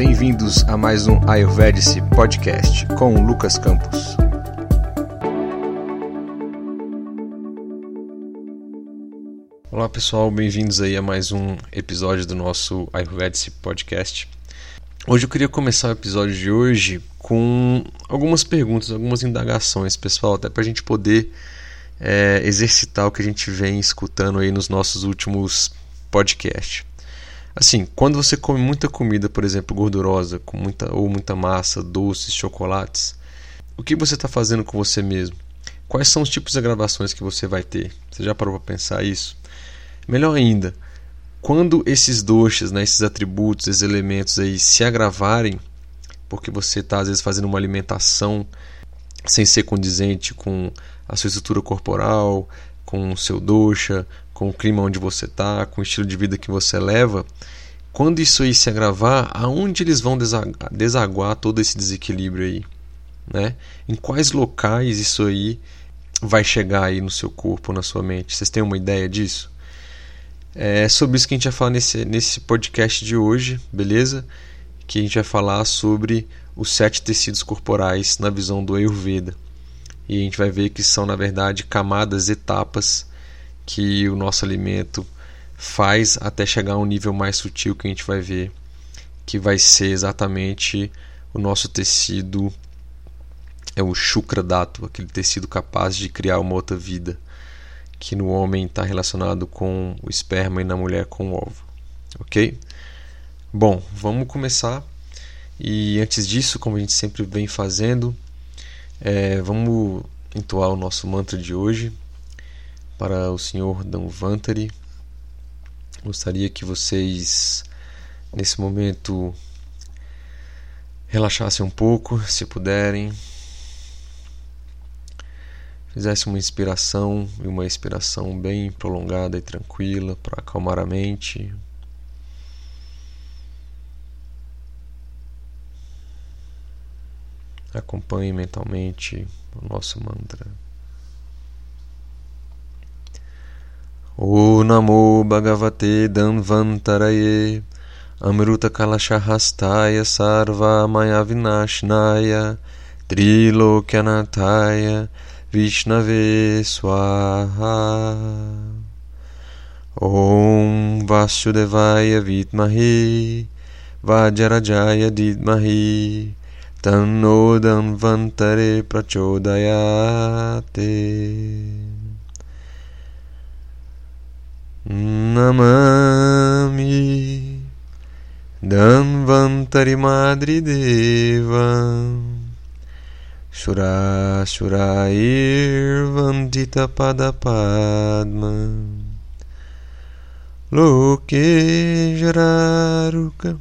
bem-vindos a mais um Ayurvedic Podcast com Lucas Campos. Olá pessoal, bem-vindos aí a mais um episódio do nosso Ayurvedic Podcast. Hoje eu queria começar o episódio de hoje com algumas perguntas, algumas indagações, pessoal, até para a gente poder é, exercitar o que a gente vem escutando aí nos nossos últimos podcasts. Assim, quando você come muita comida, por exemplo, gordurosa, com muita ou muita massa, doces, chocolates, o que você está fazendo com você mesmo? Quais são os tipos de agravações que você vai ter? Você já parou para pensar isso? Melhor ainda, quando esses doces, né, esses atributos, esses elementos aí se agravarem, porque você está às vezes fazendo uma alimentação sem ser condizente com a sua estrutura corporal, com o seu dosha, com o clima onde você está, com o estilo de vida que você leva, quando isso aí se agravar, aonde eles vão desaguar todo esse desequilíbrio aí? Né? Em quais locais isso aí vai chegar aí no seu corpo, na sua mente? Vocês têm uma ideia disso? É sobre isso que a gente vai falar nesse, nesse podcast de hoje, beleza? Que a gente vai falar sobre os sete tecidos corporais na visão do Ayurveda. E a gente vai ver que são, na verdade, camadas, etapas que o nosso alimento faz até chegar a um nível mais sutil que a gente vai ver, que vai ser exatamente o nosso tecido é o Shukra Dhatu, aquele tecido capaz de criar uma outra vida, que no homem está relacionado com o esperma e na mulher com o ovo. Ok? Bom, vamos começar. E antes disso, como a gente sempre vem fazendo, é, vamos entoar o nosso mantra de hoje, para o senhor Danvantari. Gostaria que vocês, nesse momento, relaxassem um pouco, se puderem. Fizesse uma inspiração e uma expiração bem prolongada e tranquila para acalmar a mente. Acompanhe mentalmente o nosso mantra. Danvantaraye Amruta Kalashahastaya Sarva Maya Vinashnaya Trilokyanataya Vishnave Swaha Om Vasudevaya Vitmahi Vajrajaya Didmahi Tanno Danvantare Prachodayate Namami Danvantari Madri Deva Shura Shurair Vandita Pada Padma Loke Jararuka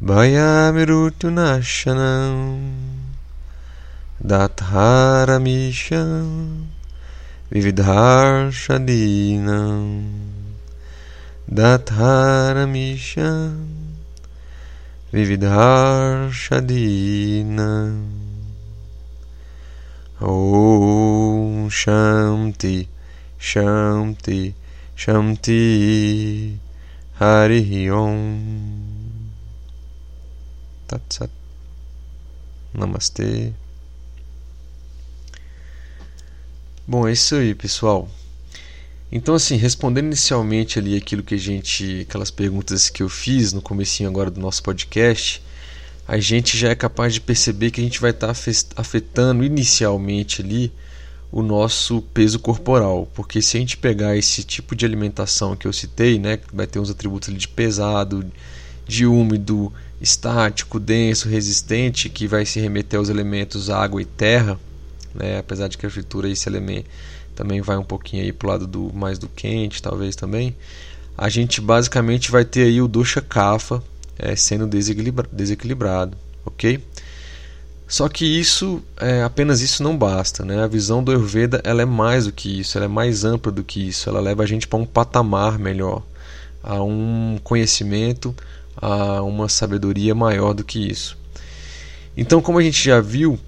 Bhayamirutu Nashanam Datharamisham Vividharshadinam Datharamisham Vividharshadinam Om Shanti Shanti Shanti Hari Om Tat Sat Bom, é isso aí, pessoal. Então, assim, respondendo inicialmente ali aquilo que a gente, aquelas perguntas que eu fiz no comecinho agora do nosso podcast, a gente já é capaz de perceber que a gente vai estar afetando inicialmente ali o nosso peso corporal, porque se a gente pegar esse tipo de alimentação que eu citei, né, vai ter uns atributos ali de pesado, de úmido, estático, denso, resistente, que vai se remeter aos elementos água e terra, né? apesar de que a fritura esse elemento também vai um pouquinho aí pro lado do mais do quente, talvez também. A gente basicamente vai ter aí o dosha kapha é, sendo desequilibra desequilibrado, ok? Só que isso, é, apenas isso não basta, né? A visão do Ayurveda ela é mais do que isso, ela é mais ampla do que isso, ela leva a gente para um patamar melhor, a um conhecimento, a uma sabedoria maior do que isso. Então, como a gente já viu,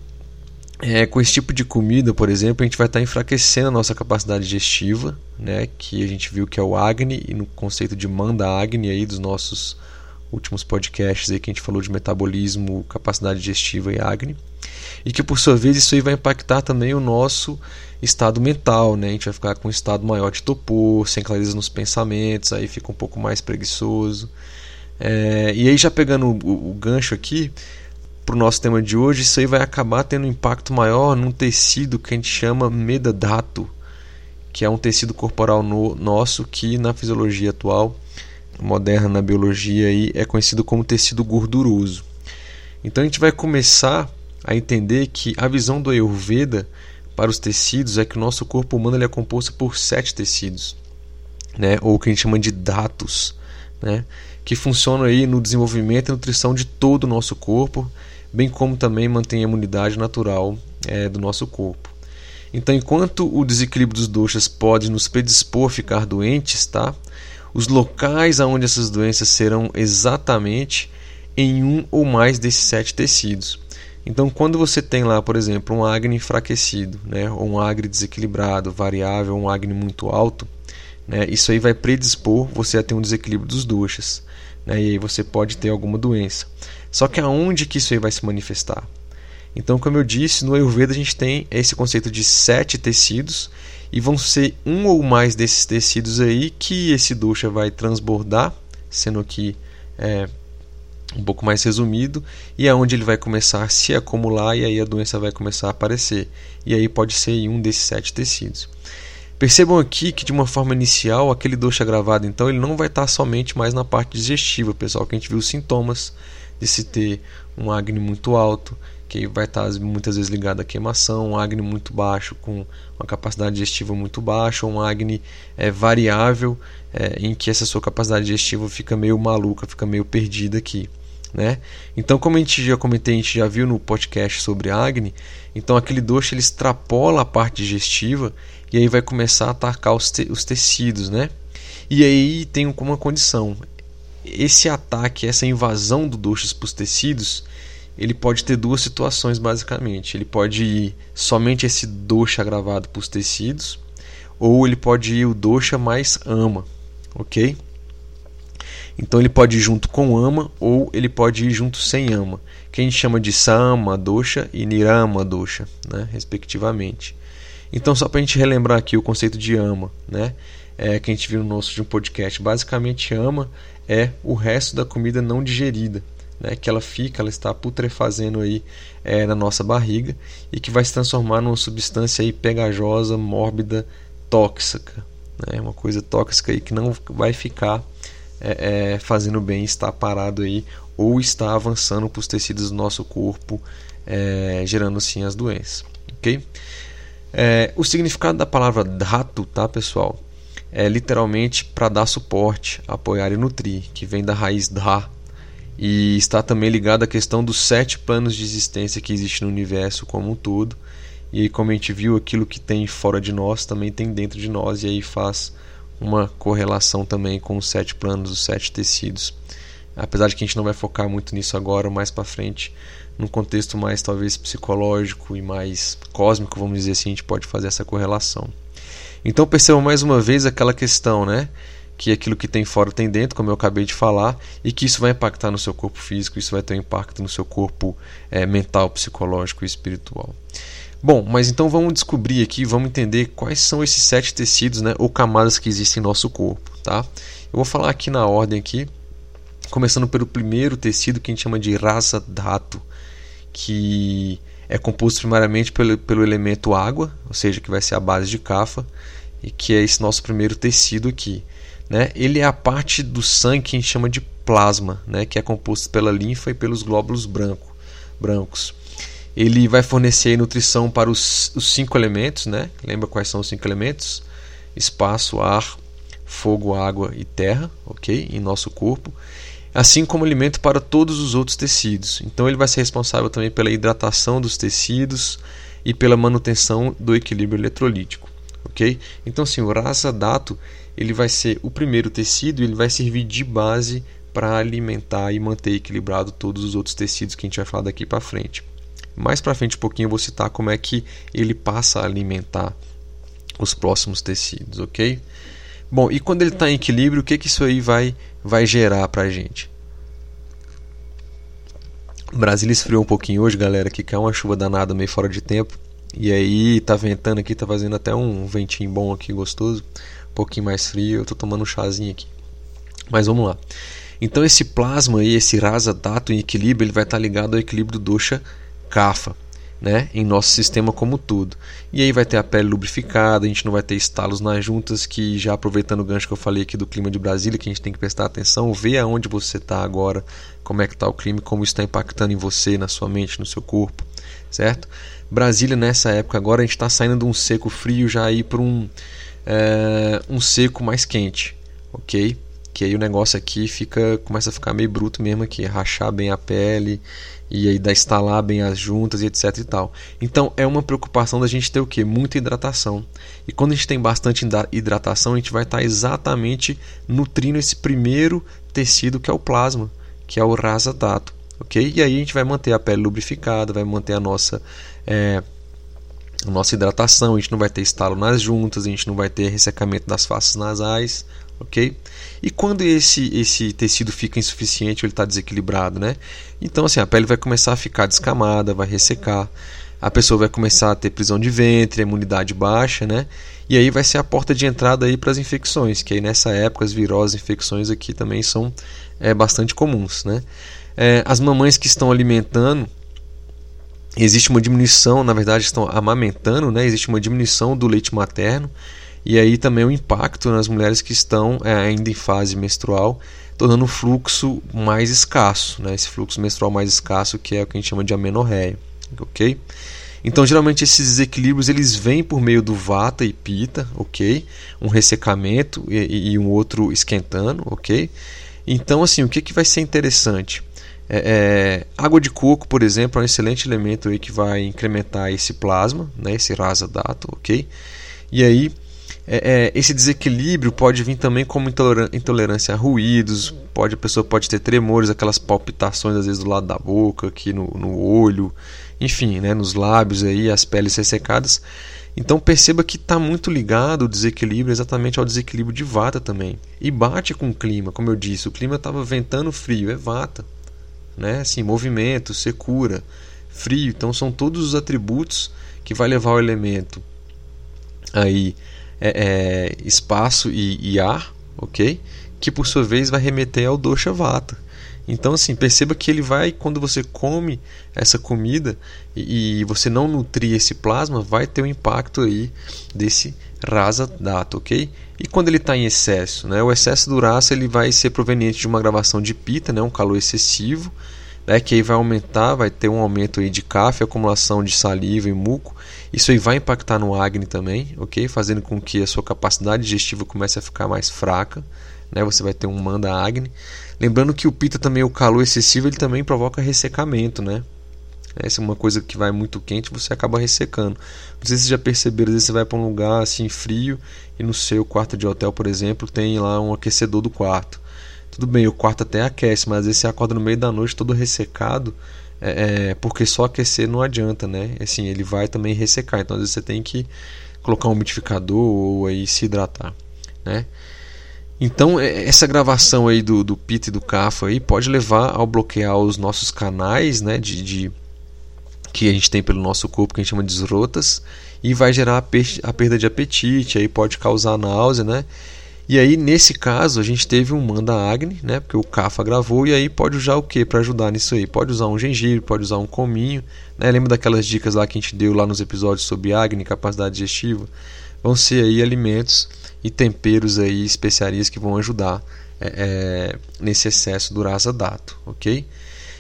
é, com esse tipo de comida, por exemplo, a gente vai estar enfraquecendo a nossa capacidade digestiva, né, que a gente viu que é o Agni, e no conceito de Manda Agni aí dos nossos últimos podcasts aí que a gente falou de metabolismo, capacidade digestiva e acne. E que por sua vez isso aí vai impactar também o nosso estado mental, né? A gente vai ficar com um estado maior de topor, sem clareza nos pensamentos, aí fica um pouco mais preguiçoso. É, e aí já pegando o, o gancho aqui para o nosso tema de hoje, isso aí vai acabar tendo um impacto maior num tecido que a gente chama medadato, que é um tecido corporal no, nosso que na fisiologia atual moderna na biologia aí é conhecido como tecido gorduroso. Então a gente vai começar a entender que a visão do Ayurveda para os tecidos é que o nosso corpo humano ele é composto por sete tecidos, né? ou o que a gente chama de datos, né? que funcionam aí no desenvolvimento e nutrição de todo o nosso corpo, bem como também mantém a imunidade natural é, do nosso corpo. Então, enquanto o desequilíbrio dos doshas pode nos predispor a ficar doentes, tá? os locais aonde essas doenças serão exatamente em um ou mais desses sete tecidos. Então, quando você tem lá, por exemplo, um acne enfraquecido, né, ou um acne desequilibrado, variável, um acne muito alto, né, isso aí vai predispor você a ter um desequilíbrio dos doshas, né, e aí você pode ter alguma doença. Só que aonde que isso aí vai se manifestar? Então, como eu disse, no Ayurveda a gente tem esse conceito de sete tecidos e vão ser um ou mais desses tecidos aí que esse dosha vai transbordar, sendo aqui é, um pouco mais resumido, e é onde ele vai começar a se acumular e aí a doença vai começar a aparecer. E aí pode ser em um desses sete tecidos. Percebam aqui que de uma forma inicial, aquele dosha gravado, então, ele não vai estar somente mais na parte digestiva, pessoal, que a gente viu os sintomas de se ter um acne muito alto, que vai estar muitas vezes ligado à queimação, um acne muito baixo com uma capacidade digestiva muito baixa, um acne é, variável é, em que essa sua capacidade digestiva fica meio maluca, fica meio perdida aqui. Né? Então, como a gente já comentei, a gente já viu no podcast sobre acne, então aquele doce ele extrapola a parte digestiva e aí vai começar a atacar os, te os tecidos, né? E aí tem uma condição: esse ataque, essa invasão do doxas para os tecidos, ele pode ter duas situações basicamente. Ele pode ir somente esse dosha agravado para os tecidos, ou ele pode ir o dosha mais ama, ok? Então ele pode ir junto com ama ou ele pode ir junto sem ama, que a gente chama de sama dosha e nirama dosha, né, respectivamente. Então só para a gente relembrar aqui o conceito de ama, né, é, que a gente viu no nosso de um podcast, basicamente ama é o resto da comida não digerida né, que ela fica, ela está putrefazendo aí é, na nossa barriga e que vai se transformar numa substância aí pegajosa, mórbida, tóxica, né, uma coisa tóxica aí que não vai ficar é, é, fazendo bem, está parado aí ou está avançando para os tecidos do nosso corpo, é, gerando assim as doenças, ok? É, o significado da palavra dhatu, tá pessoal? É literalmente para dar suporte, apoiar e nutrir, que vem da raiz dha, e está também ligado à questão dos sete planos de existência que existe no universo como um todo. E como a gente viu, aquilo que tem fora de nós também tem dentro de nós, e aí faz uma correlação também com os sete planos, os sete tecidos. Apesar de que a gente não vai focar muito nisso agora, mais para frente, num contexto mais talvez psicológico e mais cósmico, vamos dizer assim, a gente pode fazer essa correlação. Então percebam mais uma vez aquela questão, né? que aquilo que tem fora tem dentro, como eu acabei de falar, e que isso vai impactar no seu corpo físico, isso vai ter um impacto no seu corpo é, mental, psicológico e espiritual. Bom, mas então vamos descobrir aqui, vamos entender quais são esses sete tecidos, né, ou camadas que existem em nosso corpo, tá? Eu vou falar aqui na ordem aqui, começando pelo primeiro tecido que a gente chama de rasa dhatu, que é composto primariamente pelo, pelo elemento água, ou seja, que vai ser a base de kafa, e que é esse nosso primeiro tecido aqui né, ele é a parte do sangue que a gente chama de plasma, né, que é composto pela linfa e pelos glóbulos branco, brancos. Ele vai fornecer nutrição para os, os cinco elementos, né? Lembra quais são os cinco elementos? Espaço, ar, fogo, água e terra, ok? Em nosso corpo, assim como alimento para todos os outros tecidos. Então ele vai ser responsável também pela hidratação dos tecidos e pela manutenção do equilíbrio eletrolítico, ok? Então, assim, o rasa dato ele vai ser o primeiro tecido e ele vai servir de base para alimentar e manter equilibrado todos os outros tecidos que a gente vai falar daqui para frente. Mais para frente um pouquinho eu vou citar como é que ele passa a alimentar os próximos tecidos, ok? Bom, e quando ele está em equilíbrio, o que, que isso aí vai, vai gerar para a gente? Brasília esfriou um pouquinho hoje, galera, que caiu uma chuva danada meio fora de tempo. E aí tá ventando aqui, tá fazendo até um ventinho bom aqui, gostoso. Um pouquinho mais frio, eu tô tomando um chazinho aqui. Mas vamos lá. Então esse plasma aí, esse rasa dato em equilíbrio, ele vai estar tá ligado ao equilíbrio do dosha kapha né, em nosso sistema como tudo. E aí vai ter a pele lubrificada, a gente não vai ter estalos nas juntas, que já aproveitando o gancho que eu falei aqui do clima de Brasília, que a gente tem que prestar atenção, ver aonde você está agora, como é que está o clima, como isso está impactando em você, na sua mente, no seu corpo, certo? Brasília nessa época agora a gente está saindo de um seco frio já aí para um, é, um seco mais quente, ok? Que aí o negócio aqui fica começa a ficar meio bruto mesmo aqui, rachar bem a pele, e aí da instalar bem as juntas e etc e tal. Então é uma preocupação da gente ter o que? Muita hidratação. E quando a gente tem bastante hidratação, a gente vai estar tá exatamente nutrindo esse primeiro tecido que é o plasma, que é o rasa dato, ok? E aí a gente vai manter a pele lubrificada, vai manter a nossa é, a nossa hidratação, a gente não vai ter estalo nas juntas, a gente não vai ter ressecamento das faces nasais, ok? E quando esse, esse tecido fica insuficiente ou ele está desequilibrado, né? Então assim, a pele vai começar a ficar descamada, vai ressecar, a pessoa vai começar a ter prisão de ventre, imunidade baixa, né? E aí vai ser a porta de entrada aí para as infecções, que aí nessa época as viroses, infecções aqui também são é, bastante comuns, né? É, as mamães que estão alimentando existe uma diminuição, na verdade estão amamentando, né? Existe uma diminuição do leite materno e aí também o impacto nas mulheres que estão é, ainda em fase menstrual, tornando o fluxo mais escasso, né? esse fluxo menstrual mais escasso que é o que a gente chama de amenorreia, ok? Então geralmente esses desequilíbrios eles vêm por meio do vata e pita, ok? Um ressecamento e, e um outro esquentando, ok? Então assim o que, que vai ser interessante? É, é, água de coco, por exemplo, é um excelente elemento aí que vai incrementar esse plasma, né, esse rasa dato, ok? E aí é, é, esse desequilíbrio pode vir também como intolerância a ruídos, pode, a pessoa pode ter tremores, aquelas palpitações às vezes do lado da boca, aqui no, no olho, enfim, né, nos lábios aí, as peles ressecadas. Então perceba que está muito ligado o desequilíbrio exatamente ao desequilíbrio de vata também. E bate com o clima, como eu disse, o clima estava ventando frio, é vata. Né? Assim, movimento, secura, frio. Então são todos os atributos que vai levar o elemento aí é, é, espaço e, e, ar, ok? Que por sua vez vai remeter ao dosha vata. Então assim, perceba que ele vai, quando você come essa comida e, e você não nutrir esse plasma, vai ter um impacto aí desse rasa data, ok? E quando ele está em excesso, né? O excesso do rasa ele vai ser proveniente de uma gravação de pita, né? Um calor excessivo, né? Que aí vai aumentar, vai ter um aumento aí de café, acumulação de saliva e muco isso aí vai impactar no Agni também, ok? Fazendo com que a sua capacidade digestiva comece a ficar mais fraca, né? Você vai ter um manda Agni. Lembrando que o Pita também, o calor excessivo, ele também provoca ressecamento, né? Essa é uma coisa que vai muito quente, você acaba ressecando. Não sei se vocês já perceberam, às vezes você vai para um lugar assim frio e no seu quarto de hotel, por exemplo, tem lá um aquecedor do quarto. Tudo bem, o quarto até aquece, mas às vezes você acorda no meio da noite todo ressecado é, é, porque só aquecer não adianta, né? Assim, ele vai também ressecar. Então, às vezes você tem que colocar um umidificador ou aí se hidratar, né? Então, é, essa gravação aí do, do PIT e do CAFA aí pode levar ao bloquear os nossos canais, né? De, de que a gente tem pelo nosso corpo, que a gente chama de esrotas, e vai gerar a, per a perda de apetite, aí pode causar náusea, né? E aí, nesse caso, a gente teve um Manda Agni, né? Porque o Cafa gravou, e aí pode usar o que para ajudar nisso aí? Pode usar um gengibre, pode usar um cominho. Né? Lembra daquelas dicas lá que a gente deu lá nos episódios sobre Agni, capacidade digestiva? Vão ser aí alimentos e temperos aí, especiarias que vão ajudar é, é, nesse excesso do rasa dato, ok?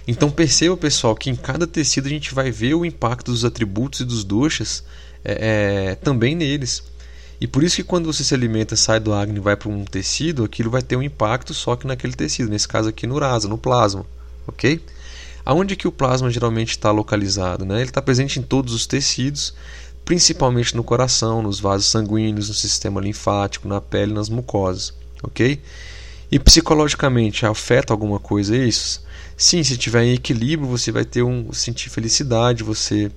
Então perceba, pessoal, que em cada tecido a gente vai ver o impacto dos atributos e dos doshas é, é também neles. E por isso que quando você se alimenta, sai do Agni e vai para um tecido, aquilo vai ter um impacto só que naquele tecido, nesse caso aqui no rasa, no plasma, ok? Aonde que o plasma geralmente está localizado? Né? Ele está presente em todos os tecidos, principalmente no coração, nos vasos sanguíneos, no sistema linfático, na pele, nas mucosas, ok? E psicologicamente afeta alguma coisa isso? Sim, se estiver em equilíbrio, você vai ter um sentir felicidade, você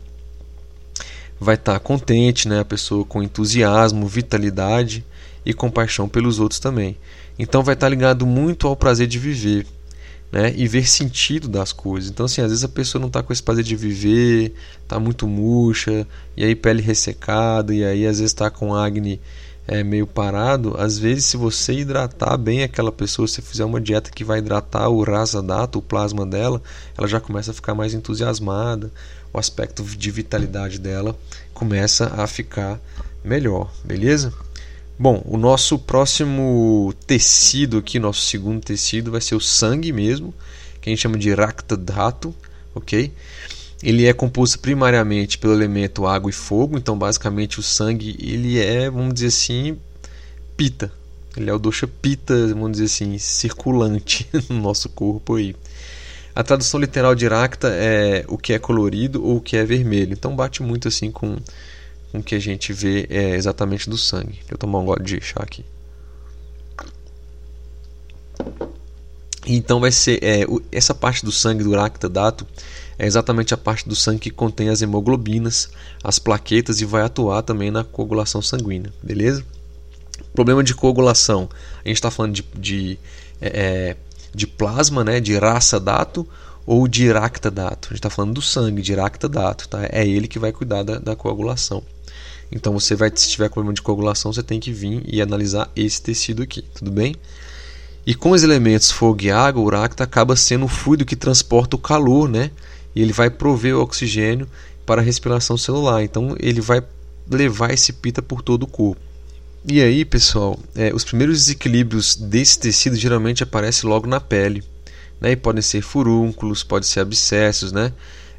vai estar tá contente, né? a pessoa com entusiasmo, vitalidade e compaixão pelos outros também. Então vai estar tá ligado muito ao prazer de viver. né, e ver sentido das coisas. Então, assim, às vezes a pessoa não está com esse prazer de viver, está muito murcha, e aí pele ressecada, e aí às vezes está com acne é, meio parado. Às vezes, se você hidratar bem aquela pessoa, se fizer uma dieta que vai hidratar o rasa data, o plasma dela, ela já começa a ficar mais entusiasmada, o aspecto de vitalidade dela começa a ficar melhor, beleza? Bom, o nosso próximo tecido aqui, nosso segundo tecido, vai ser o sangue mesmo, que a gente chama de Rakta Dhatu, ok? Ele é composto primariamente pelo elemento água e fogo, então basicamente o sangue ele é, vamos dizer assim, pita. Ele é o dosha pita, vamos dizer assim, circulante no nosso corpo aí. A tradução literal de Rakta é o que é colorido ou o que é vermelho. Então bate muito assim com com que a gente vê é, exatamente do sangue. Deixa eu tomar um gole de chá aqui. Então vai ser é, essa parte do sangue do Rakta Dato é exatamente a parte do sangue que contém as hemoglobinas, as plaquetas e vai atuar também na coagulação sanguínea, beleza? Problema de coagulação, a gente está falando de, de, é, é, de plasma, né, de raça dato ou de Rakta dato. A gente está falando do sangue, de Rakta dato, tá? É ele que vai cuidar da, da coagulação. Então você vai, se tiver problema de coagulação, você tem que vir e analisar esse tecido aqui, tudo bem? E com os elementos fogo e água, o Rakta acaba sendo o fluido que transporta o calor, né? E ele vai prover o oxigênio para a respiração celular. Então ele vai levar esse pita por todo o corpo. E aí, pessoal, é, os primeiros desequilíbrios desse tecido geralmente aparecem logo na pele. Né? E podem ser furúnculos, podem ser abscessos, né?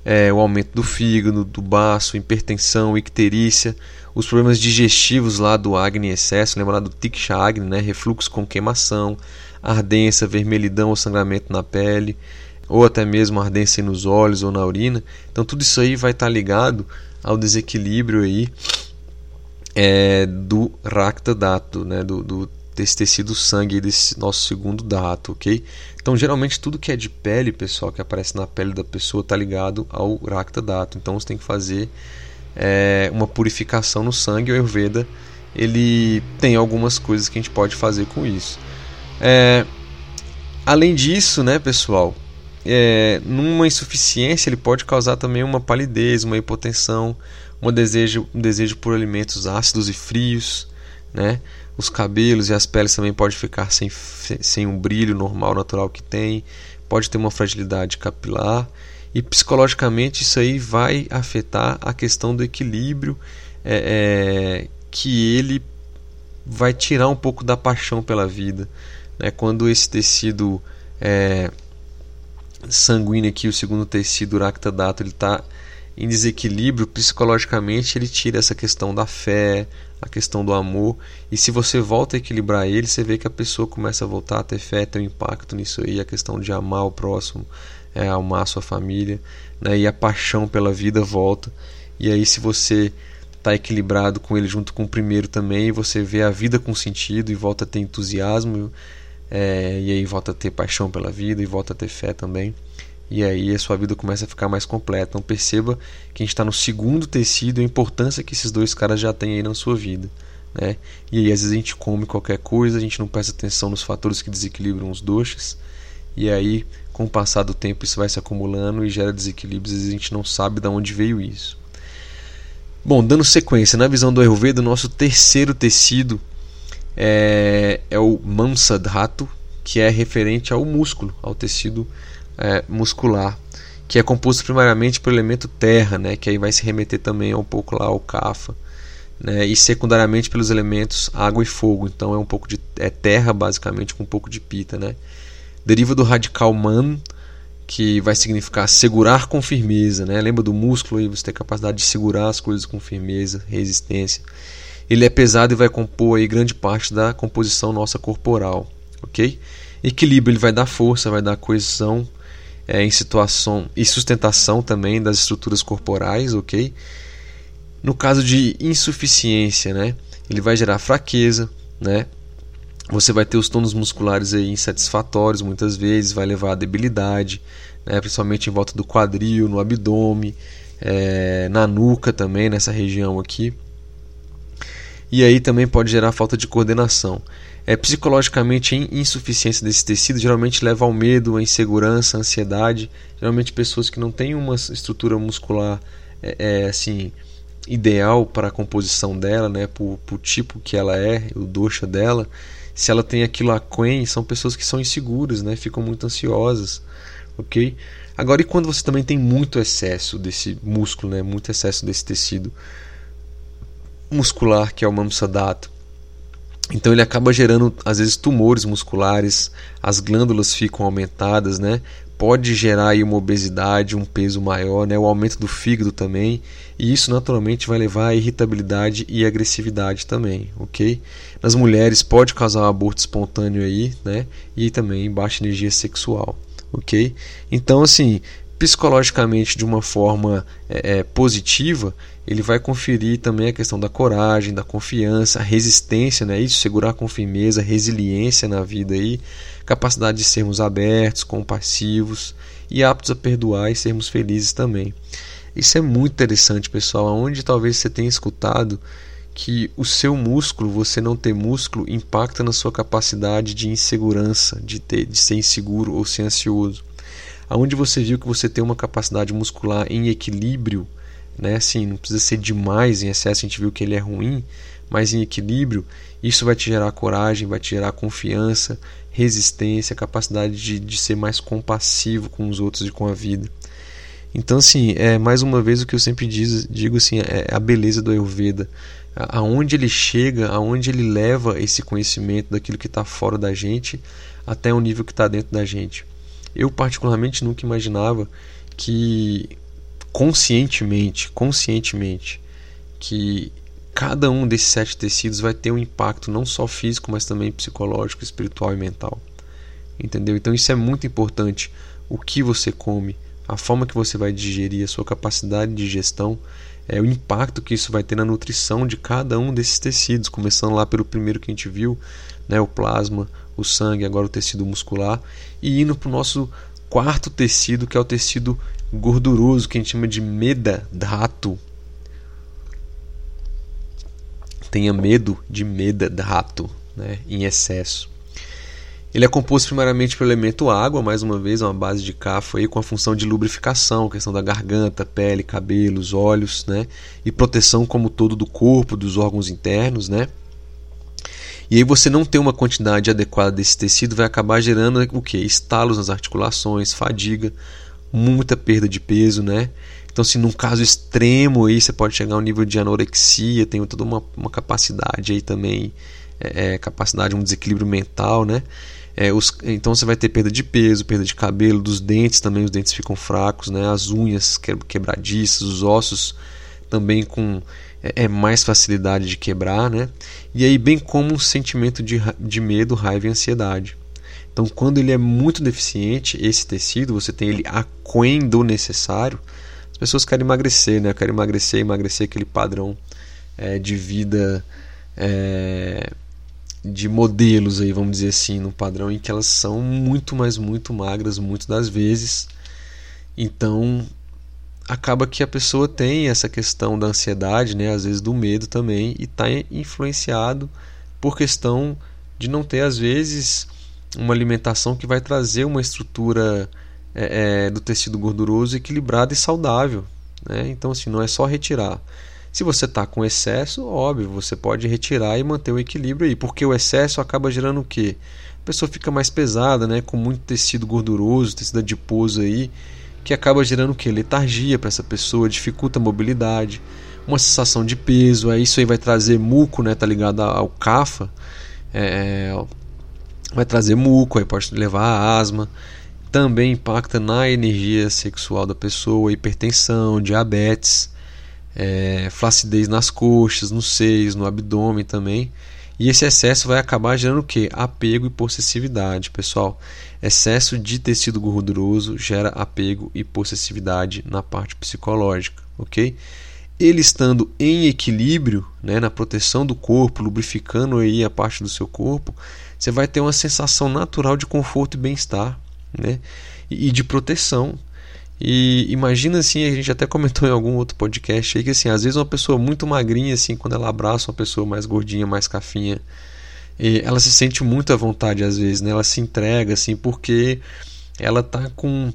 É, o aumento do fígado, do baço, hipertensão, icterícia, os problemas digestivos lá do acne excesso, lembra lá do tiksha acne, né? refluxo com queimação, ardência, vermelhidão ou sangramento na pele, ou até mesmo ardência nos olhos ou na urina. Então tudo isso aí vai estar ligado ao desequilíbrio aí é, do racta dato, né? do, do desse tecido sangue desse nosso segundo dato, ok? Então, geralmente, tudo que é de pele, pessoal, que aparece na pele da pessoa, está ligado ao racta dato. Então, você tem que fazer é, uma purificação no sangue. O Ayurveda ele tem algumas coisas que a gente pode fazer com isso. É, além disso, né, pessoal, é, numa insuficiência ele pode causar também uma palidez, uma hipotensão, um desejo, um desejo por alimentos ácidos e frios, né? Os cabelos e as peles também podem ficar sem, sem um brilho normal, natural que tem, pode ter uma fragilidade capilar e psicologicamente isso aí vai afetar a questão do equilíbrio é, é, que ele vai tirar um pouco da paixão pela vida né? quando esse tecido é, sanguíneo aqui o segundo tecido dato ele está em desequilíbrio psicologicamente ele tira essa questão da fé a questão do amor e se você volta a equilibrar ele você vê que a pessoa começa a voltar a ter fé ter um impacto nisso aí a questão de amar o próximo é, amar a sua família, né? e a paixão pela vida volta. E aí, se você está equilibrado com ele junto com o primeiro também, você vê a vida com sentido e volta a ter entusiasmo, é, e aí volta a ter paixão pela vida e volta a ter fé também. E aí a sua vida começa a ficar mais completa. Então perceba que a gente está no segundo tecido e a importância que esses dois caras já têm aí na sua vida. Né? E aí às vezes a gente come qualquer coisa, a gente não presta atenção nos fatores que desequilibram os doxas. E aí com o passar do tempo isso vai se acumulando e gera desequilíbrios e a gente não sabe de onde veio isso. Bom, dando sequência, na visão do Ayurveda, o nosso terceiro tecido é, é o Mamsadhatu, que é referente ao músculo, ao tecido é, muscular, que é composto primariamente pelo elemento terra, né, que aí vai se remeter também um pouco lá ao Kapha, né, e secundariamente pelos elementos água e fogo. Então é um pouco de é terra basicamente com um pouco de pita, né? deriva do radical man, que vai significar segurar com firmeza, né? Lembra do músculo aí, você tem a capacidade de segurar as coisas com firmeza, resistência. Ele é pesado e vai compor aí grande parte da composição nossa corporal, ok? Equilíbrio, ele vai dar força, vai dar coesão é, em situação e sustentação também das estruturas corporais, ok? No caso de insuficiência, né? Ele vai gerar fraqueza, né? você vai ter os tônus musculares aí insatisfatórios muitas vezes, vai levar a debilidade, né, principalmente em volta do quadril, no abdômen, é, na nuca também, nessa região aqui. E aí também pode gerar falta de coordenação. É, psicologicamente, insuficiência desse tecido geralmente leva ao medo, à insegurança, à ansiedade. Geralmente, pessoas que não têm uma estrutura muscular é, é assim ideal para a composição dela, né, por, por tipo que ela é, o doxa dela, se ela tem aquilo a quen, são pessoas que são inseguras, né, ficam muito ansiosas, ok? Agora, e quando você também tem muito excesso desse músculo, né, muito excesso desse tecido muscular que é o mamsadato? Então ele acaba gerando às vezes tumores musculares, as glândulas ficam aumentadas, né? Pode gerar aí uma obesidade, um peso maior, né? O aumento do fígado também, e isso naturalmente vai levar a irritabilidade e agressividade também, ok? Nas mulheres pode causar um aborto espontâneo aí, né? E também baixa energia sexual, ok? Então assim, psicologicamente de uma forma é, é, positiva, ele vai conferir também a questão da coragem, da confiança, resistência, né? Isso, segurar com firmeza, resiliência na vida aí, capacidade de sermos abertos, compassivos e aptos a perdoar e sermos felizes também. Isso é muito interessante, pessoal. Onde talvez você tenha escutado que o seu músculo, você não ter músculo, impacta na sua capacidade de insegurança, de, ter, de ser inseguro ou ser ansioso aonde você viu que você tem uma capacidade muscular em equilíbrio, né? Assim, não precisa ser demais em excesso, a gente viu que ele é ruim, mas em equilíbrio, isso vai te gerar coragem, vai te gerar confiança, resistência, capacidade de, de ser mais compassivo com os outros e com a vida. Então, assim, é mais uma vez o que eu sempre diz, digo assim, é a beleza do Ayurveda. Aonde ele chega, aonde ele leva esse conhecimento daquilo que está fora da gente até o nível que está dentro da gente. Eu particularmente nunca imaginava que conscientemente, conscientemente, que cada um desses sete tecidos vai ter um impacto não só físico, mas também psicológico, espiritual e mental. Entendeu? Então isso é muito importante. O que você come, a forma que você vai digerir, a sua capacidade de digestão, é o impacto que isso vai ter na nutrição de cada um desses tecidos, começando lá pelo primeiro que a gente viu, né, o plasma, o sangue, agora o tecido muscular, e indo para o nosso quarto tecido, que é o tecido gorduroso, que a gente chama de meda rato. Tenha medo de meda rato, né, em excesso. Ele é composto primariamente pelo elemento água, mais uma vez, é uma base de cafo aí, com a função de lubrificação, questão da garganta, pele, cabelos, olhos, né? E proteção como todo do corpo, dos órgãos internos, né? E aí você não ter uma quantidade adequada desse tecido vai acabar gerando o que? Estalos nas articulações, fadiga, muita perda de peso, né? Então, se num caso extremo aí você pode chegar ao nível de anorexia, tem toda uma, uma capacidade aí também, é, é, capacidade, um desequilíbrio mental, né? É, os, então você vai ter perda de peso, perda de cabelo, dos dentes também, os dentes ficam fracos, né? As unhas quebradiças, os ossos também com é, é, mais facilidade de quebrar, né? E aí, bem como um sentimento de, de medo, raiva e ansiedade. Então, quando ele é muito deficiente, esse tecido, você tem ele aquém do necessário, as pessoas querem emagrecer, né? Querem emagrecer, emagrecer aquele padrão é, de vida é, de modelos aí, vamos dizer assim, no padrão em que elas são muito, mas muito magras, muitas das vezes. Então, acaba que a pessoa tem essa questão da ansiedade, né, às vezes do medo também, e está influenciado por questão de não ter, às vezes, uma alimentação que vai trazer uma estrutura é, do tecido gorduroso equilibrada e saudável. Né? Então, assim, não é só retirar. Se você está com excesso, óbvio, você pode retirar e manter o equilíbrio aí, porque o excesso acaba gerando o quê? A pessoa fica mais pesada, né, com muito tecido gorduroso, tecido adiposo aí, que acaba gerando o que? Letargia para essa pessoa, dificulta a mobilidade, uma sensação de peso, aí isso aí vai trazer muco, né? Tá ligado ao CAFA, é, vai trazer muco, aí pode levar a asma, também impacta na energia sexual da pessoa, hipertensão, diabetes, é, flacidez nas coxas, nos seios, no abdômen também. E esse excesso vai acabar gerando o que? Apego e possessividade, pessoal. Excesso de tecido gorduroso gera apego e possessividade na parte psicológica, ok? Ele estando em equilíbrio, né, na proteção do corpo, lubrificando aí a parte do seu corpo, você vai ter uma sensação natural de conforto e bem-estar, né? E de proteção, e imagina assim, a gente até comentou em algum outro podcast aí que assim, às vezes uma pessoa muito magrinha assim, quando ela abraça uma pessoa mais gordinha, mais cafinha, ela se sente muito à vontade às vezes, né? Ela se entrega assim porque ela tá com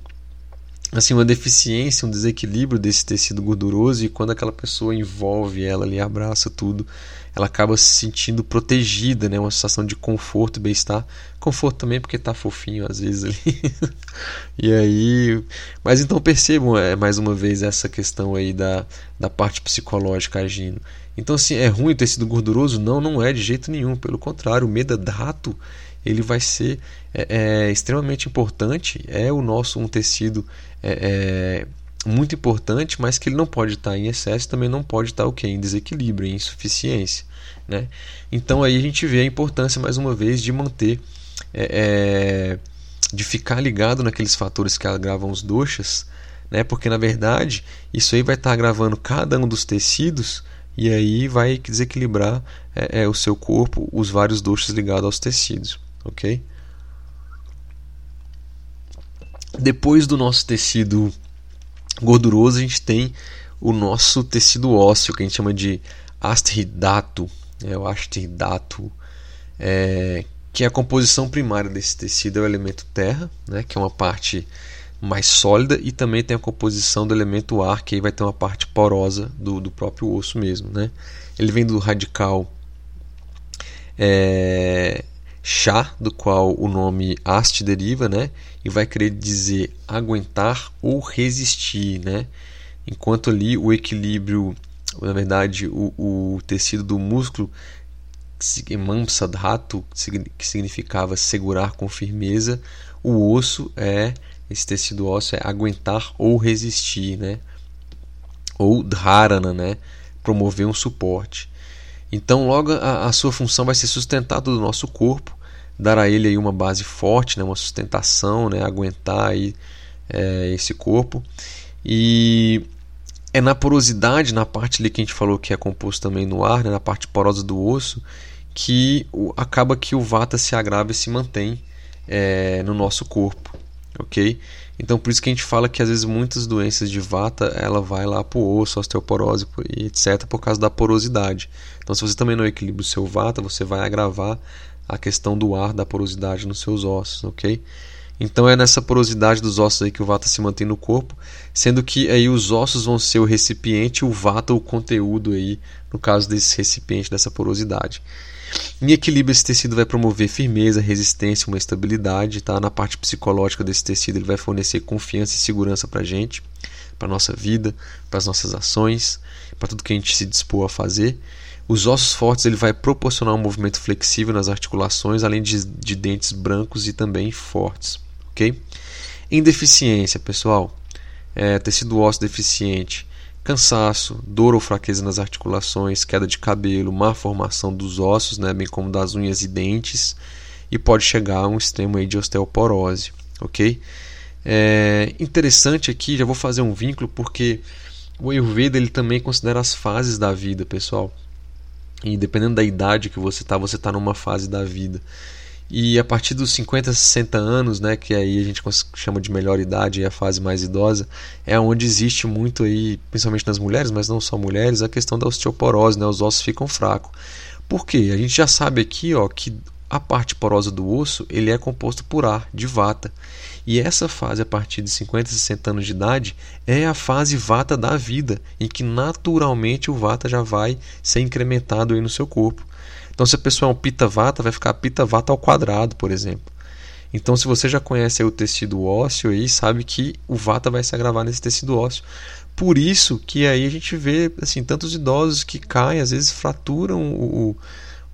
assim uma deficiência, um desequilíbrio desse tecido gorduroso e quando aquela pessoa envolve ela ali, abraça tudo, ela acaba se sentindo protegida, né? Uma sensação de conforto e bem-estar. Conforto também porque tá fofinho às vezes ali. e aí, mas então percebam é, mais uma vez essa questão aí da, da parte psicológica agindo. Então assim, é ruim o tecido gorduroso? Não, não é de jeito nenhum. Pelo contrário, o medadrato ele vai ser é, é, extremamente importante. É o nosso um tecido é, é, muito importante, mas que ele não pode estar em excesso, também não pode estar o que em desequilíbrio, em insuficiência, né? Então aí a gente vê a importância mais uma vez de manter, é, é, de ficar ligado naqueles fatores que agravam os doxas, né? Porque na verdade isso aí vai estar agravando cada um dos tecidos e aí vai desequilibrar é, é, o seu corpo, os vários doxas ligados aos tecidos, ok? Depois do nosso tecido gorduroso, a gente tem o nosso tecido ósseo, que a gente chama de astridato, é o astridato, é, que é a composição primária desse tecido é o elemento terra, né, que é uma parte mais sólida, e também tem a composição do elemento ar, que aí vai ter uma parte porosa do, do próprio osso mesmo. Né? Ele vem do radical é, chá, do qual o nome haste deriva, né? E vai querer dizer aguentar ou resistir, né? Enquanto ali o equilíbrio, na verdade, o, o tecido do músculo mamsadhatu, que significava segurar com firmeza, o osso é esse tecido ósseo é aguentar ou resistir, né? Ou dharana, né? Promover um suporte. Então, logo a, a, sua função vai ser sustentar todo o nosso corpo, dar a ele aí uma base forte, né, uma sustentação, né, aguentar aí, é, esse corpo. E é na porosidade, na parte ali que a gente falou que é composto também no ar, né, na parte porosa do osso, que o, acaba que o vata se agrava e se mantém é, no nosso corpo, ok? Então por isso que a gente fala que às vezes muitas doenças de vata ela vai lá para o osso, osteoporose e etc por causa da porosidade. Então se você também não equilibra o seu vata, você vai agravar a questão do ar, da porosidade nos seus ossos, ok? Então é nessa porosidade dos ossos aí que o vata se mantém no corpo, sendo que aí os ossos vão ser o recipiente o vata o conteúdo aí, no caso desse recipiente dessa porosidade. Em equilíbrio, esse tecido vai promover firmeza, resistência, uma estabilidade. Tá? Na parte psicológica desse tecido, ele vai fornecer confiança e segurança para a gente, para a nossa vida, para as nossas ações, para tudo que a gente se dispor a fazer. Os ossos fortes ele vai proporcionar um movimento flexível nas articulações, além de, de dentes brancos e também fortes. ok? Em deficiência, pessoal, é, tecido ósseo deficiente, cansaço, dor ou fraqueza nas articulações, queda de cabelo, má formação dos ossos, né, bem como das unhas e dentes, e pode chegar a um extremo aí de osteoporose, ok? É interessante aqui, já vou fazer um vínculo porque o Ayurveda ele também considera as fases da vida, pessoal. E dependendo da idade que você está, você está numa fase da vida. E a partir dos 50, 60 anos, né, que aí a gente chama de melhor idade, é a fase mais idosa, é onde existe muito aí, principalmente nas mulheres, mas não só mulheres, a questão da osteoporose, né, os ossos ficam fracos. Por quê? A gente já sabe aqui, ó, que a parte porosa do osso, ele é composto por ar, de vata. E essa fase, a partir de 50, 60 anos de idade, é a fase vata da vida, em que naturalmente o vata já vai ser incrementado aí no seu corpo. Então, se a pessoa é um pita vata, vai ficar pita vata ao quadrado, por exemplo. Então, se você já conhece o tecido ósseo aí, sabe que o vata vai se agravar nesse tecido ósseo. Por isso que aí a gente vê assim tantos idosos que caem, às vezes fraturam o,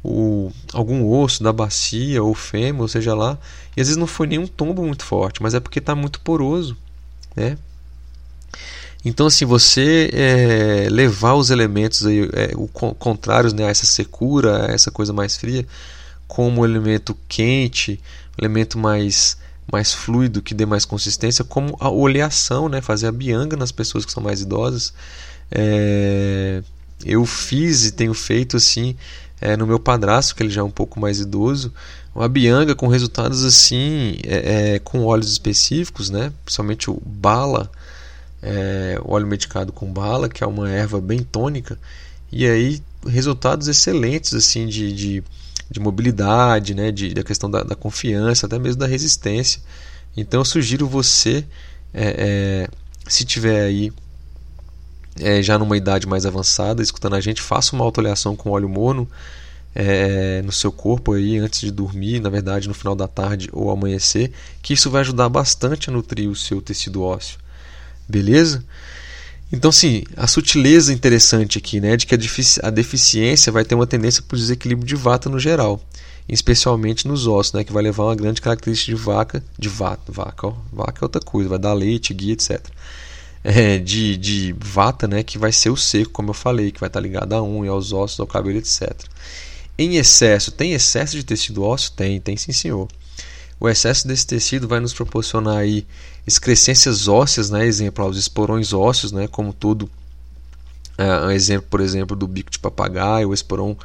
o, algum osso da bacia ou fêmur, ou seja lá, e às vezes não foi nenhum tombo muito forte, mas é porque está muito poroso, né? Então, assim, você é, levar os elementos aí, é, o contrários né, a essa secura, a essa coisa mais fria, como um elemento quente, um elemento mais, mais fluido, que dê mais consistência, como a oleação, né, fazer a bianga nas pessoas que são mais idosas. É, eu fiz e tenho feito assim é, no meu padrasto, que ele já é um pouco mais idoso, uma bianga com resultados assim, é, é, com óleos específicos, né, principalmente o bala é, óleo medicado com bala, que é uma erva bem tônica, e aí resultados excelentes assim de, de, de mobilidade, né, de, da questão da, da confiança, até mesmo da resistência. Então eu sugiro você, é, é, se tiver aí é, já numa idade mais avançada, escutando a gente, faça uma autoleação com óleo mono é, no seu corpo aí antes de dormir, na verdade no final da tarde ou amanhecer, que isso vai ajudar bastante a nutrir o seu tecido ósseo. Beleza? Então, sim, a sutileza interessante aqui, né, de que a, defici a deficiência vai ter uma tendência para o desequilíbrio de vata no geral, especialmente nos ossos, né, que vai levar uma grande característica de vaca, de vata, vaca, ó, vaca é outra coisa, vai dar leite, guia, etc. É, de, de vata, né, que vai ser o seco, como eu falei, que vai estar ligado à unha, aos ossos, ao cabelo, etc. Em excesso, tem excesso de tecido ósseo? Tem, tem sim senhor. O excesso desse tecido vai nos proporcionar aí excrescências ósseas, né? exemplo, os esporões ósseos, né? como todo é, um exemplo, por exemplo, do bico de papagaio, o esporão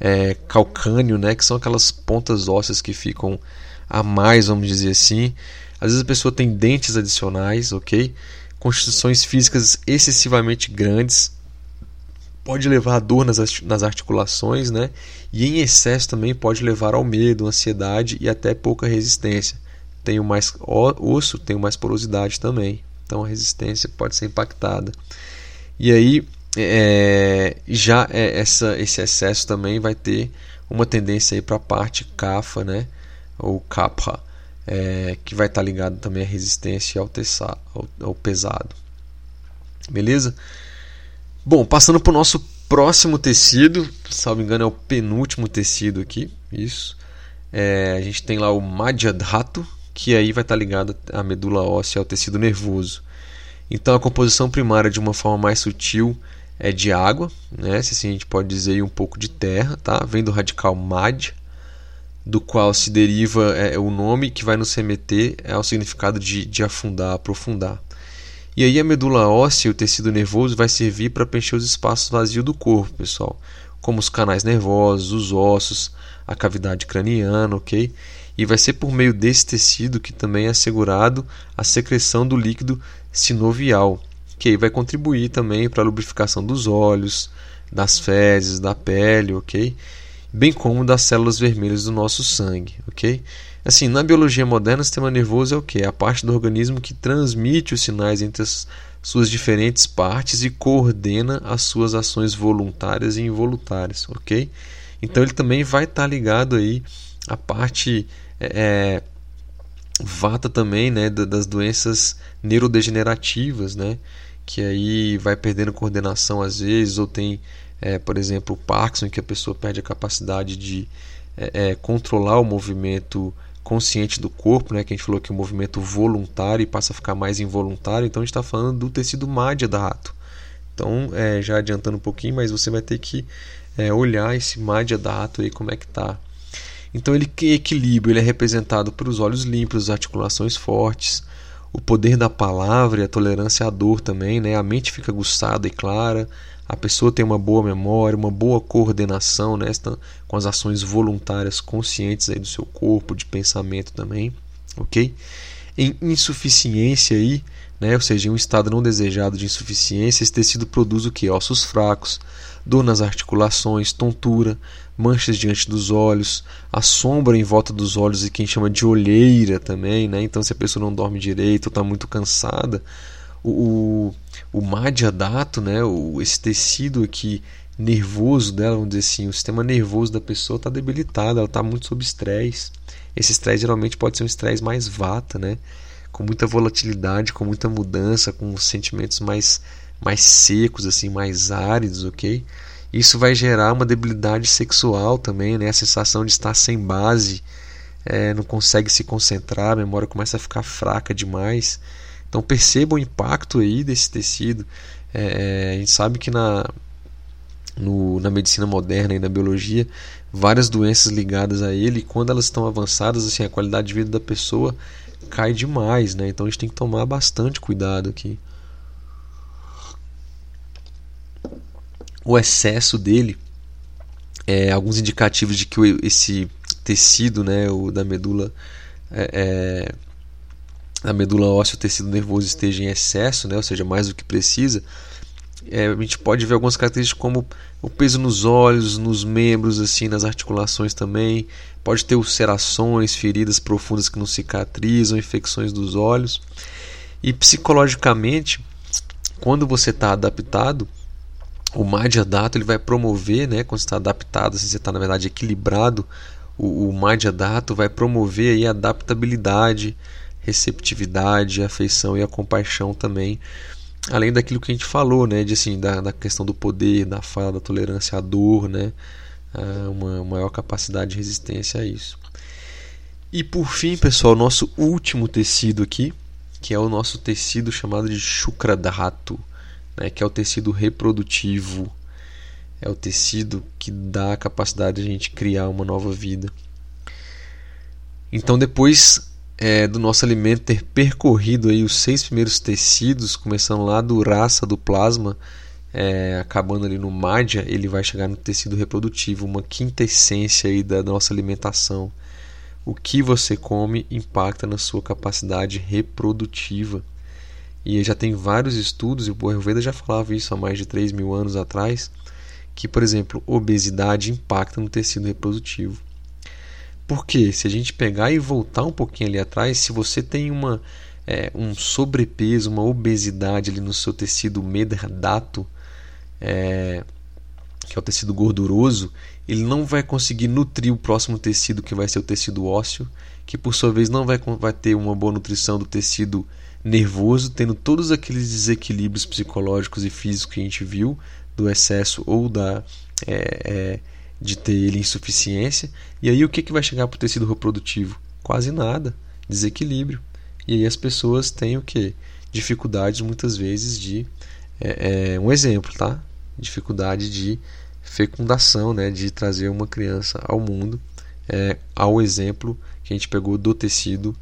é, calcâneo, né? que são aquelas pontas ósseas que ficam a mais, vamos dizer assim. Às vezes a pessoa tem dentes adicionais, ok? Constituições físicas excessivamente grandes, pode levar a dor nas, articulações, né? E em excesso também pode levar ao medo, ansiedade e até pouca resistência. Tenho mais osso, tenho mais porosidade também. Então a resistência pode ser impactada. E aí é, já é, essa, esse excesso também vai ter uma tendência para a parte CAFA, né? Ou CAPA, é, que vai estar tá ligado também à resistência ao, teçar, ao, ao pesado. Beleza? Bom, passando para o nosso próximo tecido, salvo engano é o penúltimo tecido aqui, isso. É, a gente tem lá o Madhyadhatu, que aí vai estar ligado à medula óssea, ao tecido nervoso. Então a composição primária de uma forma mais sutil é de água, né? se assim a gente pode dizer, e um pouco de terra, tá? vem do radical Madhya, do qual se deriva é, o nome que vai nos remeter ao significado de, de afundar, aprofundar. E aí a medula óssea, o tecido nervoso, vai servir para preencher os espaços vazios do corpo, pessoal, como os canais nervosos, os ossos, a cavidade craniana, ok? E vai ser por meio desse tecido que também é assegurado a secreção do líquido sinovial, que aí vai contribuir também para a lubrificação dos olhos, das fezes, da pele, ok? Bem como das células vermelhas do nosso sangue, ok? Assim, na biologia moderna, o sistema nervoso é o que? É a parte do organismo que transmite os sinais entre as suas diferentes partes e coordena as suas ações voluntárias e involuntárias, ok? Então ele também vai estar tá ligado aí à parte é, é, vata também, né, das doenças neurodegenerativas, né, que aí vai perdendo coordenação às vezes ou tem, é, por exemplo, o Parkinson, que a pessoa perde a capacidade de é, é, controlar o movimento consciente do corpo, né, que a gente falou que o movimento voluntário passa a ficar mais involuntário, então a gente está falando do tecido Madhya da rato. Então, é, já adiantando um pouquinho, mas você vai ter que é, olhar esse Madhya da rato aí, como é que está. Então, ele equilíbrio ele é representado pelos olhos limpos, articulações fortes, o poder da palavra e a tolerância à dor também, né? A mente fica aguçada e clara, a pessoa tem uma boa memória, uma boa coordenação né, com as ações voluntárias conscientes aí do seu corpo, de pensamento também, ok? Em insuficiência aí, né, ou seja, em um estado não desejado de insuficiência, esse tecido produz o que? Ossos fracos, dor nas articulações, tontura, manchas diante dos olhos, a sombra em volta dos olhos e quem chama de olheira também, né? Então se a pessoa não dorme direito ou está muito cansada, o, o Madhyadato, né, o, esse tecido aqui nervoso dela, vamos dizer assim, o sistema nervoso da pessoa está debilitado, ela está muito sob estresse. Esse estresse geralmente pode ser um estresse mais vata, né? com muita volatilidade, com muita mudança, com sentimentos mais, mais secos, assim, mais áridos, ok? Isso vai gerar uma debilidade sexual também, né? A sensação de estar sem base, é, não consegue se concentrar, a memória começa a ficar fraca demais. Então perceba o impacto aí desse tecido. É, é, a gente sabe que na, no, na medicina moderna e na biologia, várias doenças ligadas a ele, quando elas estão avançadas, assim, a qualidade de vida da pessoa cai demais, né? Então a gente tem que tomar bastante cuidado aqui. O excesso dele, é, alguns indicativos de que esse tecido, né, o da medula é, é a medula óssea, o tecido nervoso esteja em excesso, né, ou seja, mais do que precisa, é, a gente pode ver algumas características como o peso nos olhos, nos membros, assim, nas articulações também. Pode ter ulcerações, feridas profundas que não cicatrizam, infecções dos olhos. E psicologicamente, quando você está adaptado, o Madhya Dato ele vai promover, né, quando está adaptado, assim, você está na verdade equilibrado, o, o Madhya Dato vai promover aí a adaptabilidade, receptividade, afeição e a compaixão também além daquilo que a gente falou, né, de assim, da, da questão do poder, da fala, da tolerância à dor, né, uma maior capacidade de resistência a isso. E por fim, pessoal, nosso último tecido aqui, que é o nosso tecido chamado de Shukradhatu, né, que é o tecido reprodutivo, é o tecido que dá a capacidade de a gente criar uma nova vida. Então depois é, do nosso alimento ter percorrido aí os seis primeiros tecidos, começando lá do raça do plasma, é, acabando ali no madhya, ele vai chegar no tecido reprodutivo, uma quinta essência aí da nossa alimentação. O que você come impacta na sua capacidade reprodutiva. E já tem vários estudos, e o Ayurveda já falava isso há mais de 3 mil anos atrás, que, por exemplo, obesidade impacta no tecido reprodutivo. Porque se a gente pegar e voltar um pouquinho ali atrás, se você tem uma, é, um sobrepeso, uma obesidade ali no seu tecido medardato, é, que é o tecido gorduroso, ele não vai conseguir nutrir o próximo tecido, que vai ser o tecido ósseo, que por sua vez não vai, vai ter uma boa nutrição do tecido nervoso, tendo todos aqueles desequilíbrios psicológicos e físicos que a gente viu, do excesso ou da. É, é, de ter ele insuficiência. E aí o que, que vai chegar para o tecido reprodutivo? Quase nada. Desequilíbrio. E aí as pessoas têm o que? Dificuldades muitas vezes de. É, é, um exemplo, tá? Dificuldade de fecundação, né? De trazer uma criança ao mundo. É, ao exemplo que a gente pegou do tecido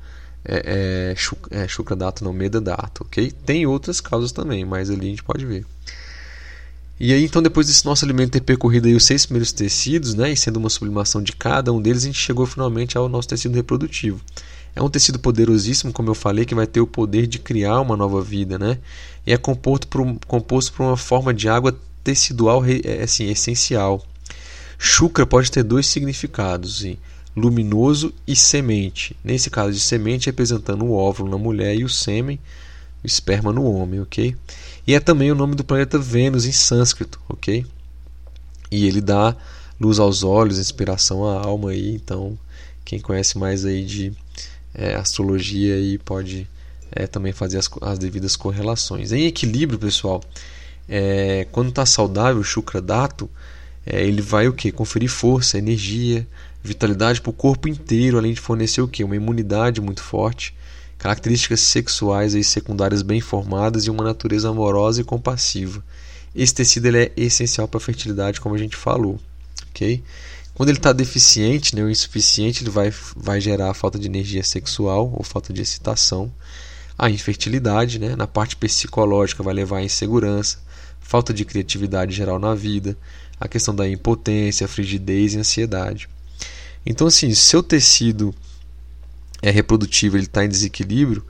é, é, é chucradato, não medadato, ok? Tem outras causas também, mas ali a gente pode ver. E aí, então, depois desse nosso alimento ter percorrido aí os seis primeiros tecidos, né, e sendo uma sublimação de cada um deles, a gente chegou finalmente ao nosso tecido reprodutivo. É um tecido poderosíssimo, como eu falei, que vai ter o poder de criar uma nova vida, né? E é composto por, composto por uma forma de água tecidual é, assim, essencial. Chukra pode ter dois significados, assim, luminoso e semente. Nesse caso de semente, representando o óvulo na mulher e o sêmen, o esperma no homem, ok? E é também o nome do planeta Vênus em sânscrito, ok? E ele dá luz aos olhos, inspiração à alma aí, então quem conhece mais aí de é, astrologia aí pode é, também fazer as, as, devidas correlações. Em equilíbrio, pessoal, é, quando está saudável o Shukra Dato, é, ele vai o que? Conferir força, energia, vitalidade para o corpo inteiro, além de fornecer o que? Uma imunidade muito forte características sexuais aí secundárias bem formadas e uma natureza amorosa e compassiva. Esse tecido ele é essencial para a fertilidade, como a gente falou, ok? Quando ele está deficiente né, ou insuficiente, ele vai, vai gerar falta de energia sexual ou falta de excitação. A infertilidade, né, na parte psicológica, vai levar à insegurança, falta de criatividade geral na vida, a questão da impotência, frigidez e ansiedade. Então, assim, seu tecido é reprodutivo, ele está em desequilíbrio,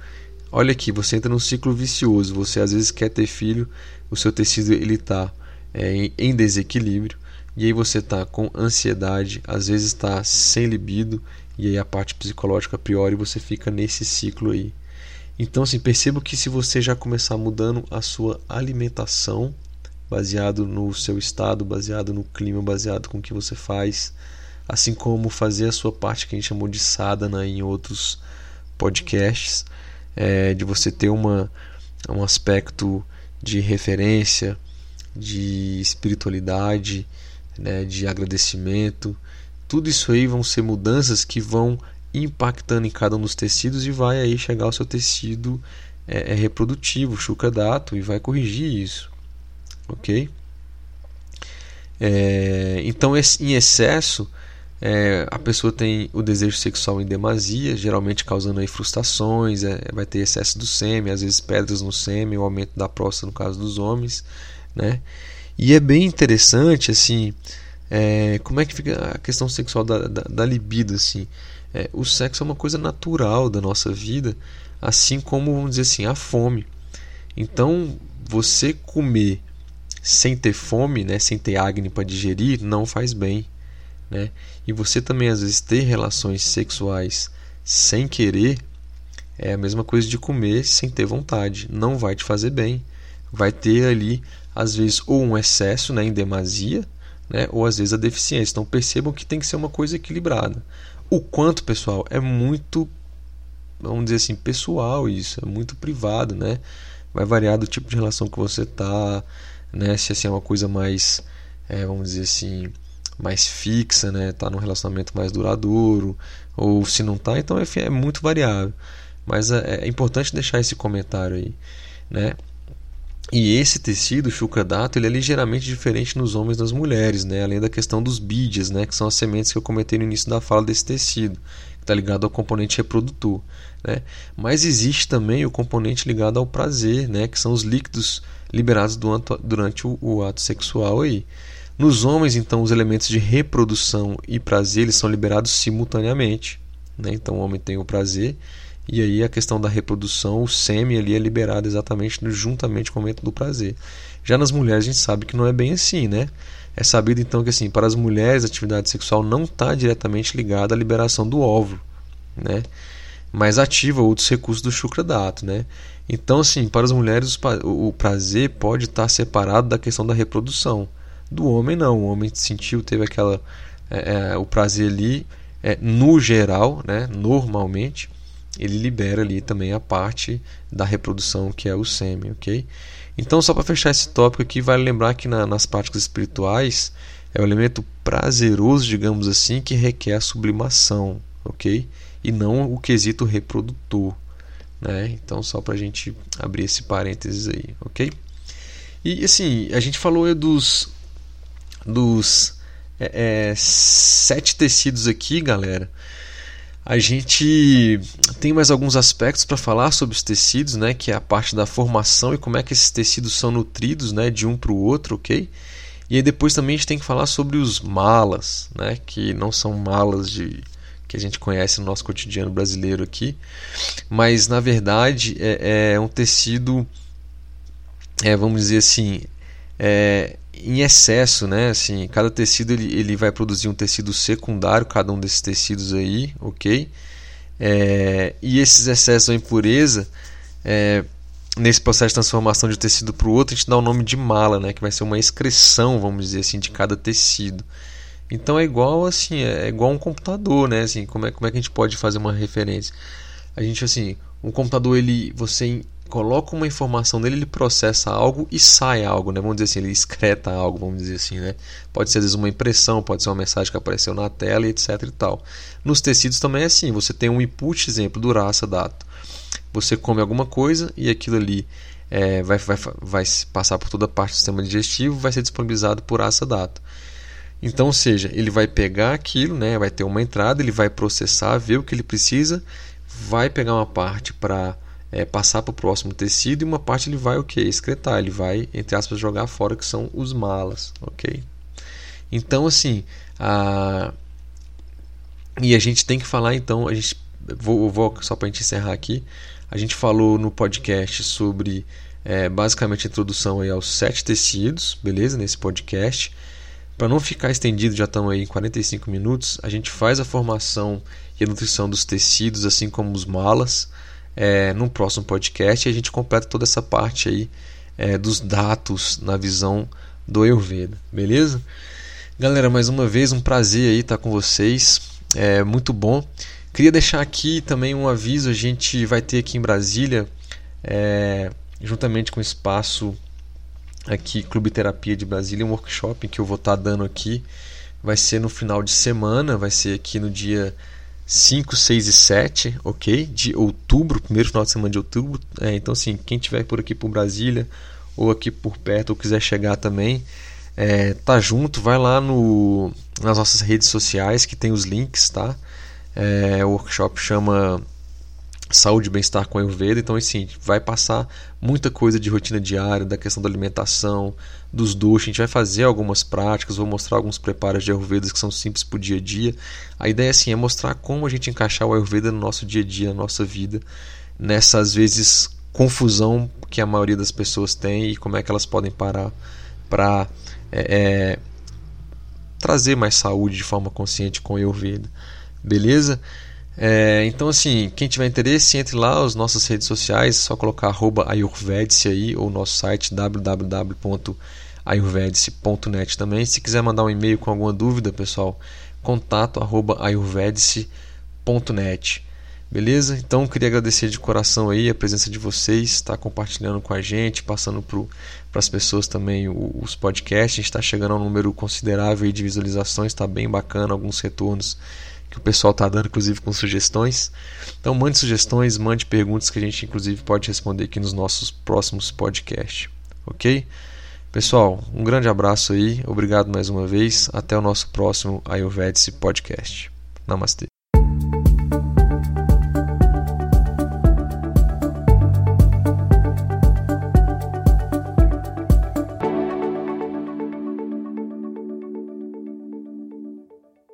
olha aqui, você entra num ciclo vicioso. Você às vezes quer ter filho, o seu tecido ele está é, em desequilíbrio e aí você está com ansiedade, às vezes está sem libido e aí a parte psicológica a priori você fica nesse ciclo aí. Então assim, perceba que se você já começar mudando a sua alimentação, baseado no seu estado, baseado no clima, baseado com o que você faz, assim como fazer a sua parte que a gente chamou de sadhana em outros podcasts, é, de você ter uma, um aspecto de referência, de espiritualidade, né, de agradecimento. Tudo isso aí vão ser mudanças que vão impactando em cada um dos tecidos e vai aí chegar ao seu tecido é, é reprodutivo, Dato, e vai corrigir isso, ok? É, então, em excesso, é, a pessoa tem o desejo sexual em demasia, geralmente causando aí frustrações, é, vai ter excesso do sêmen, às vezes pedras no sêmen, o aumento da próstata no caso dos homens, né? E é bem interessante, assim, é, como é que fica a questão sexual da, da, da libido, assim. É, o sexo é uma coisa natural da nossa vida, assim como, vamos dizer assim, a fome. Então, você comer sem ter fome, né, sem ter acne para digerir, não faz bem, né? E você também às vezes ter relações sexuais sem querer é a mesma coisa de comer sem ter vontade, não vai te fazer bem. Vai ter ali às vezes ou um excesso, né, em demasia, né, ou às vezes a deficiência. Então percebam que tem que ser uma coisa equilibrada. O quanto, pessoal, é muito vamos dizer assim, pessoal isso, é muito privado, né? Vai variar do tipo de relação que você tá, né? Se assim, é uma coisa mais, é, vamos dizer assim, mais fixa, né? Tá num relacionamento mais duradouro, ou se não tá, então enfim, é muito variável. Mas é, é importante deixar esse comentário aí, né? E esse tecido, o dato, ele é ligeiramente diferente nos homens e nas mulheres, né? além da questão dos bídias, né? que são as sementes que eu comentei no início da fala desse tecido, que está ligado ao componente reprodutor. Né? Mas existe também o componente ligado ao prazer, né? que são os líquidos liberados durante o, o ato sexual. Aí. Nos homens, então, os elementos de reprodução e prazer eles são liberados simultaneamente. Né? Então, o homem tem o prazer e aí a questão da reprodução, o sêmen ali é liberado exatamente juntamente com o momento do prazer. Já nas mulheres a gente sabe que não é bem assim, né? É sabido então que assim, para as mulheres a atividade sexual não está diretamente ligada à liberação do óvulo, né? Mas ativa outros recursos do chucradato, né? Então assim, para as mulheres o prazer pode estar separado da questão da reprodução. Do homem não, o homem sentiu, teve aquela é, é, o prazer ali é, no geral, né? Normalmente ele libera ali também a parte da reprodução que é o sêmen, ok? Então, só para fechar esse tópico aqui, vale lembrar que na, nas práticas espirituais é o elemento prazeroso, digamos assim, que requer a sublimação, ok? E não o quesito reprodutor, né? Então, só para a gente abrir esse parênteses aí, ok? E assim, a gente falou dos, dos é, é, sete tecidos aqui, galera. A gente tem mais alguns aspectos para falar sobre os tecidos, né, que é a parte da formação e como é que esses tecidos são nutridos, né, de um para o outro, ok? E aí depois também a gente tem que falar sobre os malas, né, que não são malas de que a gente conhece no nosso cotidiano brasileiro aqui, mas na verdade é, é um tecido, é, vamos dizer assim, é, em excesso, né? Assim, cada tecido ele, ele vai produzir um tecido secundário, cada um desses tecidos aí, ok? É, e esses excessos ou impureza, é, nesse processo de transformação de um tecido para o outro, a gente dá o nome de mala, né? Que vai ser uma excreção, vamos dizer assim, de cada tecido. Então é igual assim, é igual um computador, né? Assim, como é, como é que a gente pode fazer uma referência? A gente assim, um computador ele você coloca uma informação nele, ele processa algo e sai algo, né? Vamos dizer assim, ele excreta algo, vamos dizer assim, né? Pode ser às vezes uma impressão, pode ser uma mensagem que apareceu na tela, etc e tal. Nos tecidos também é assim, você tem um input, exemplo, do raça dato. Você come alguma coisa e aquilo ali é, vai, vai, vai passar por toda a parte do sistema digestivo, vai ser disponibilizado por raça dato. Então, seja, ele vai pegar aquilo, né, vai ter uma entrada, ele vai processar, ver o que ele precisa, vai pegar uma parte para é, passar para o próximo tecido e uma parte ele vai o que excretar. Ele vai entre aspas jogar fora que são os malas ok? Então assim a e a gente tem que falar então a gente vou, vou só para a gente encerrar aqui. A gente falou no podcast sobre é, basicamente a introdução aí aos sete tecidos beleza? Nesse podcast. Para não ficar estendido já estamos aí em 45 minutos a gente faz a formação e a nutrição dos tecidos assim como os malas é, no próximo podcast a gente completa toda essa parte aí é, dos dados na visão do Ayurveda, beleza? Galera, mais uma vez um prazer aí estar com vocês, é muito bom. Queria deixar aqui também um aviso, a gente vai ter aqui em Brasília, é, juntamente com o espaço aqui Clube Terapia de Brasília, um workshop que eu vou estar dando aqui. Vai ser no final de semana, vai ser aqui no dia 5, 6 e 7, ok? De outubro, primeiro final de semana de outubro. É, então, assim, quem tiver por aqui por Brasília ou aqui por perto ou quiser chegar também, é, tá junto, vai lá no, nas nossas redes sociais que tem os links, tá? É, o workshop chama saúde e bem-estar com Ayurveda. Então, assim, vai passar muita coisa de rotina diária, da questão da alimentação, dos duches. A gente vai fazer algumas práticas, vou mostrar alguns preparos de Ayurveda que são simples para o dia a dia. A ideia, assim, é mostrar como a gente encaixar o Ayurveda no nosso dia a dia, na nossa vida, nessa, às vezes, confusão que a maioria das pessoas tem e como é que elas podem parar para é, é, trazer mais saúde de forma consciente com a Ayurveda. Beleza? É, então, assim, quem tiver interesse, entre lá as nossas redes sociais, é só colocar arroba ayurvedice aí, ou nosso site www.ayurvedice.net também. Se quiser mandar um e-mail com alguma dúvida, pessoal, contato arroba ayurvedice.net. Beleza? Então queria agradecer de coração aí a presença de vocês, estar tá compartilhando com a gente, passando para as pessoas também os podcasts. A gente está chegando a um número considerável de visualizações, está bem bacana, alguns retornos que o pessoal está dando, inclusive com sugestões. Então mande sugestões, mande perguntas que a gente inclusive pode responder aqui nos nossos próximos podcasts. Ok? Pessoal, um grande abraço aí, obrigado mais uma vez. Até o nosso próximo Ayurvedic Podcast. Namastê.